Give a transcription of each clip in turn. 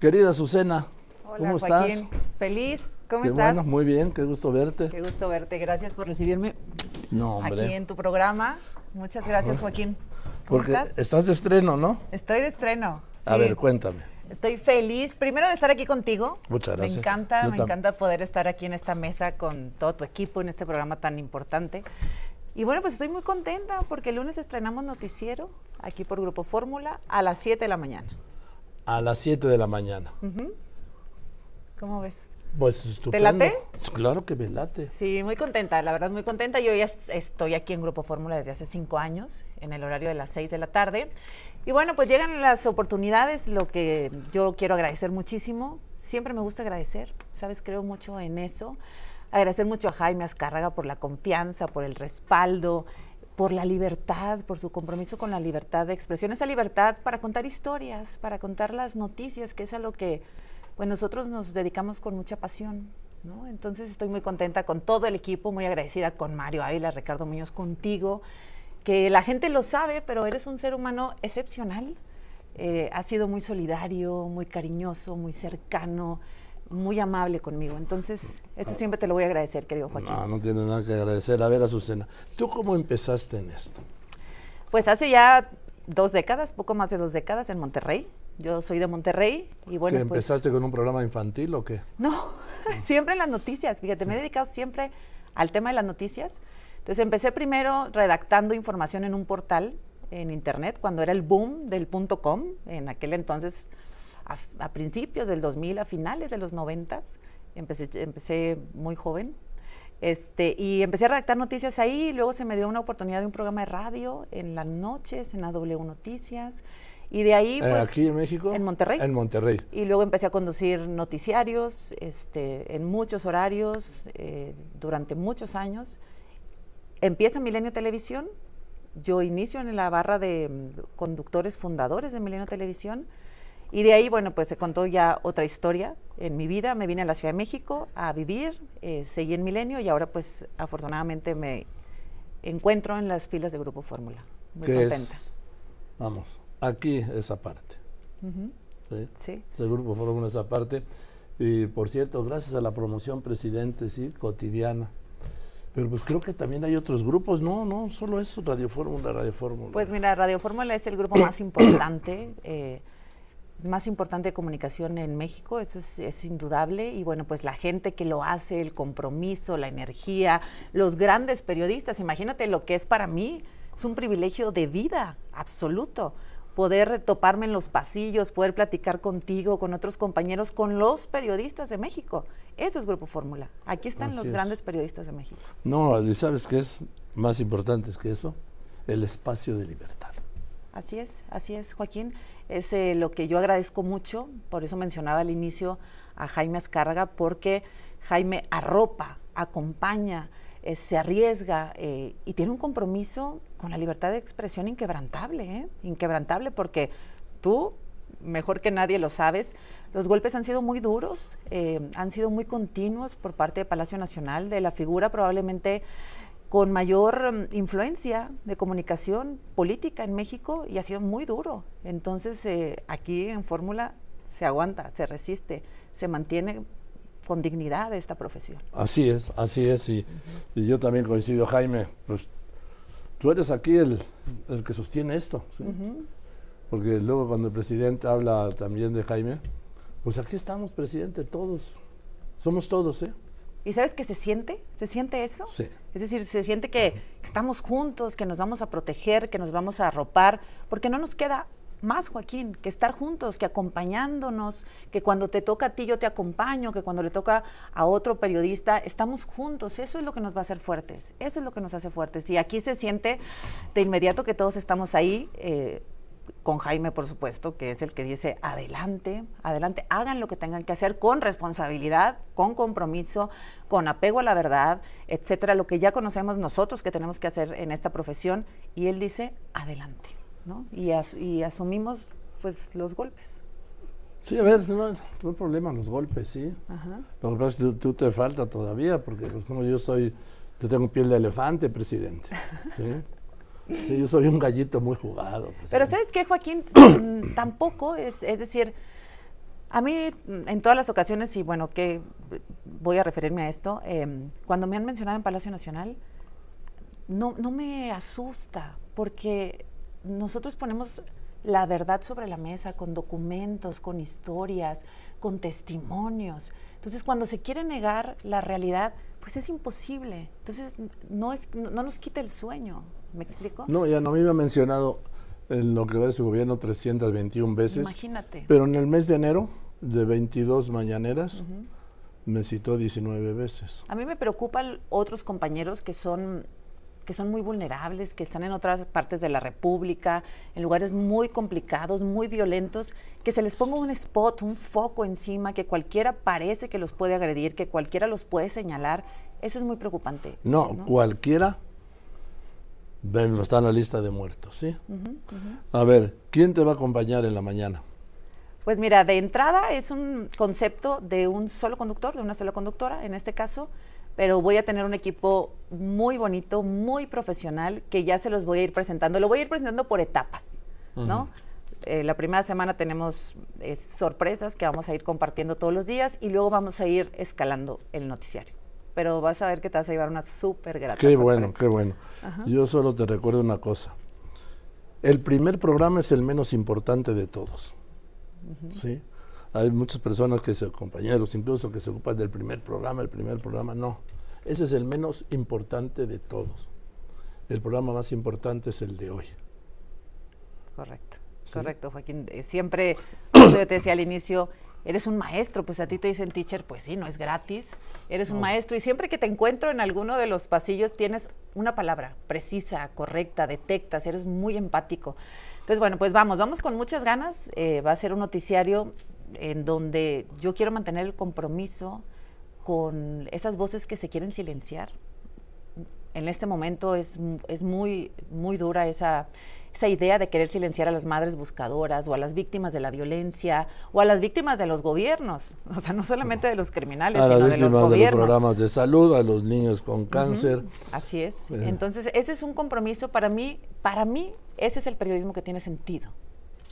Querida Susana, Hola, ¿cómo Joaquín. estás? Feliz, ¿cómo Qué estás? bueno, muy bien, qué gusto verte. Qué gusto verte, gracias por recibirme No, hombre. aquí en tu programa. Muchas gracias, Joaquín. ¿Cómo Porque estás? de estreno, ¿no? Estoy de estreno. A ver, cuéntame. Estoy feliz, primero de estar aquí contigo. Muchas gracias. Me encanta, Yo me encanta poder estar aquí en esta mesa con todo tu equipo en este programa tan importante. Y bueno, pues estoy muy contenta porque el lunes estrenamos noticiero aquí por Grupo Fórmula a las 7 de la mañana. A las 7 de la mañana. ¿Cómo ves? Pues estupendo. late? Claro que me late. Sí, muy contenta, la verdad muy contenta. Yo ya es- estoy aquí en Grupo Fórmula desde hace cinco años, en el horario de las seis de la tarde. Y bueno, pues llegan las oportunidades, lo que yo quiero agradecer muchísimo. Siempre me gusta agradecer, ¿sabes? Creo mucho en eso. Agradecer mucho a Jaime Azcárraga por la confianza, por el respaldo, por la libertad, por su compromiso con la libertad de expresión. Esa libertad para contar historias, para contar las noticias, que es a lo que pues nosotros nos dedicamos con mucha pasión. ¿no? Entonces estoy muy contenta con todo el equipo, muy agradecida con Mario Ávila, Ricardo Muñoz, contigo, que la gente lo sabe, pero eres un ser humano excepcional. Eh, sido muy solidario, muy cariñoso, muy cercano, muy amable conmigo. Entonces, esto siempre te lo voy a agradecer, querido Joaquín. No, no tiene nada que agradecer. A ver, Azucena, ¿tú cómo empezaste en esto? Pues hace ya dos décadas, poco más de dos décadas en Monterrey. Yo soy de Monterrey y bueno, ¿Que pues... empezaste con un programa infantil o qué? No, siempre en las noticias. Fíjate, me he dedicado siempre al tema de las noticias. Entonces empecé primero redactando información en un portal en internet cuando era el boom del punto .com, en aquel entonces a, a principios del 2000, a finales de los 90. Empecé, empecé muy joven. Este, y empecé a redactar noticias ahí, y luego se me dio una oportunidad de un programa de radio en las noches, en la W Noticias, y de ahí... Eh, pues, ¿Aquí en México? En Monterrey. En Monterrey. Y luego empecé a conducir noticiarios este, en muchos horarios eh, durante muchos años. Empieza Milenio Televisión. Yo inicio en la barra de mm, conductores fundadores de Milenio Televisión. Y de ahí, bueno, pues se contó ya otra historia en mi vida. Me vine a la Ciudad de México a vivir, eh, seguí en Milenio y ahora pues afortunadamente me encuentro en las filas de Grupo Fórmula. Muy ¿Qué contenta. es? Vamos, aquí esa parte. ¿sí? Sí. Ese grupo Fórmula esa parte. Y por cierto, gracias a la promoción presidente, sí, cotidiana. Pero pues creo que también hay otros grupos, no, no, solo es Radio Fórmula, Radio Fórmula. Pues mira, Radio Fórmula es el grupo más importante, eh, más importante de comunicación en México, eso es, es indudable. Y bueno, pues la gente que lo hace, el compromiso, la energía, los grandes periodistas, imagínate lo que es para mí, es un privilegio de vida absoluto. Poder toparme en los pasillos, poder platicar contigo, con otros compañeros, con los periodistas de México. Eso es Grupo Fórmula. Aquí están Así los es. grandes periodistas de México. No, ¿y sabes qué es más importante que eso? El espacio de libertad. Así es, así es, Joaquín. Es eh, lo que yo agradezco mucho, por eso mencionaba al inicio a Jaime Azcárraga, porque Jaime arropa, acompaña, eh, se arriesga eh, y tiene un compromiso con la libertad de expresión inquebrantable, inquebrantable, porque tú, mejor que nadie lo sabes, los golpes han sido muy duros, han sido muy continuos por parte de Palacio Nacional, de la figura probablemente con mayor mm, influencia de comunicación política en México y ha sido muy duro. Entonces, eh, aquí en Fórmula se aguanta, se resiste, se mantiene con dignidad esta profesión. Así es, así es. Y, y yo también coincido, Jaime, pues tú eres aquí el, el que sostiene esto. ¿sí? Porque luego cuando el presidente habla también de Jaime, pues aquí estamos, presidente, todos. Somos todos, ¿eh? ¿Y sabes que se siente? ¿Se siente eso? Sí. Es decir, se siente que estamos juntos, que nos vamos a proteger, que nos vamos a arropar, porque no nos queda más, Joaquín, que estar juntos, que acompañándonos, que cuando te toca a ti yo te acompaño, que cuando le toca a otro periodista, estamos juntos. Eso es lo que nos va a hacer fuertes, eso es lo que nos hace fuertes. Y aquí se siente de inmediato que todos estamos ahí. eh, con Jaime, por supuesto, que es el que dice, adelante, adelante, hagan lo que tengan que hacer con responsabilidad, con compromiso, con apego a la verdad, etcétera, lo que ya conocemos nosotros que tenemos que hacer en esta profesión. Y él dice, adelante, ¿no? Y, as- y asumimos, pues, los golpes. Sí, a ver, no, no hay problema, los golpes, sí. Ajá. Lo que pasa es que tú, tú te falta todavía, porque pues, como yo soy, yo tengo piel de elefante, presidente. ¿sí? Sí, yo soy un gallito muy jugado. Pero presidente. ¿sabes qué, Joaquín? Mm, Tampoco es, es decir, A mí, en todas las ocasiones, y bueno, que voy a referirme a esto, em, cuando me han mencionado en Palacio Nacional, no, no me asusta, porque nosotros ponemos la verdad sobre la mesa con documentos, con historias, con testimonios. Entonces, cuando se quiere negar la realidad, pues es imposible. Entonces, no, es, no, nos quita el sueño. ¿Me explico? No, ya no, a mí me ha mencionado en lo que va de su gobierno 321 veces. Imagínate. Pero en el mes de enero, de 22 mañaneras, me citó 19 veces. A mí me preocupan otros compañeros que son que son muy vulnerables, que están en otras partes de la República, en lugares muy complicados, muy violentos, que se les ponga un spot, un foco encima, que cualquiera parece que los puede agredir, que cualquiera los puede señalar. Eso es muy preocupante. No, cualquiera está en la lista de muertos, ¿sí? A ver, ¿quién te va a acompañar en la mañana? Pues mira, de entrada es un concepto de un solo conductor, de una sola conductora, en este caso, pero voy a tener un equipo muy bonito, muy profesional, que ya se los voy a ir presentando. Lo voy a ir presentando por etapas, ¿no? Eh, la primera semana tenemos eh, sorpresas que vamos a ir compartiendo todos los días y luego vamos a ir escalando el noticiario. Pero vas a ver que te vas a llevar una súper grata Qué bueno, qué bueno. Yo solo te recuerdo una cosa. El primer programa es el menos importante de todos. ¿sí? Hay muchas personas que se, compañeros incluso, que se ocupan del primer programa, el primer programa, no. Ese es el menos importante de todos. El programa más importante es el de hoy. Correcto, correcto, Joaquín. Eh, siempre, yo te decía al inicio, eres un maestro, pues a ti te dicen teacher, pues sí, no es gratis, eres un maestro y siempre que te encuentro en alguno de los pasillos tienes una palabra precisa, correcta, detectas, eres muy empático. Entonces, bueno, pues vamos, vamos con muchas ganas. Eh, va a ser un noticiario en donde yo quiero mantener el compromiso con esas voces que se quieren silenciar. En este momento es, es muy, muy dura esa, esa idea de querer silenciar a las madres buscadoras o a las víctimas de la violencia o a las víctimas de los gobiernos, o sea, no solamente de los criminales, sino de los gobiernos. De los programas de salud, a los niños con cáncer. Así es. Eh. Entonces, ese es un compromiso para mí, para mí ese es el periodismo que tiene sentido.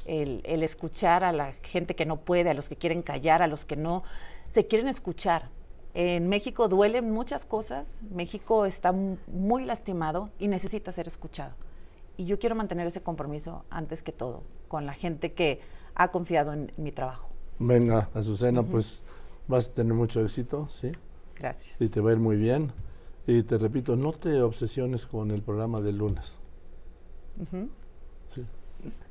El, escuchar a la gente que no puede, a los que quieren callar, a los que no se quieren escuchar. En México duelen muchas cosas, México está muy lastimado y necesita ser escuchado. Y yo quiero mantener ese compromiso antes que todo, con la gente que ha confiado en mi trabajo. Venga, Azucena, pues vas a tener mucho éxito, ¿sí? Gracias. Y te va a ir muy bien. Y te repito, no te obsesiones con el programa del lunes. Sí.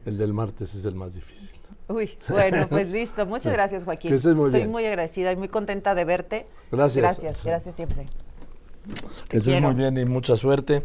El del martes es el más difícil. Uy, bueno, pues listo. Muchas gracias, Joaquín. Que estés muy Estoy muy agradecida y muy contenta de verte. Gracias. Gracias, gracias siempre. Que estés muy bien y mucha suerte.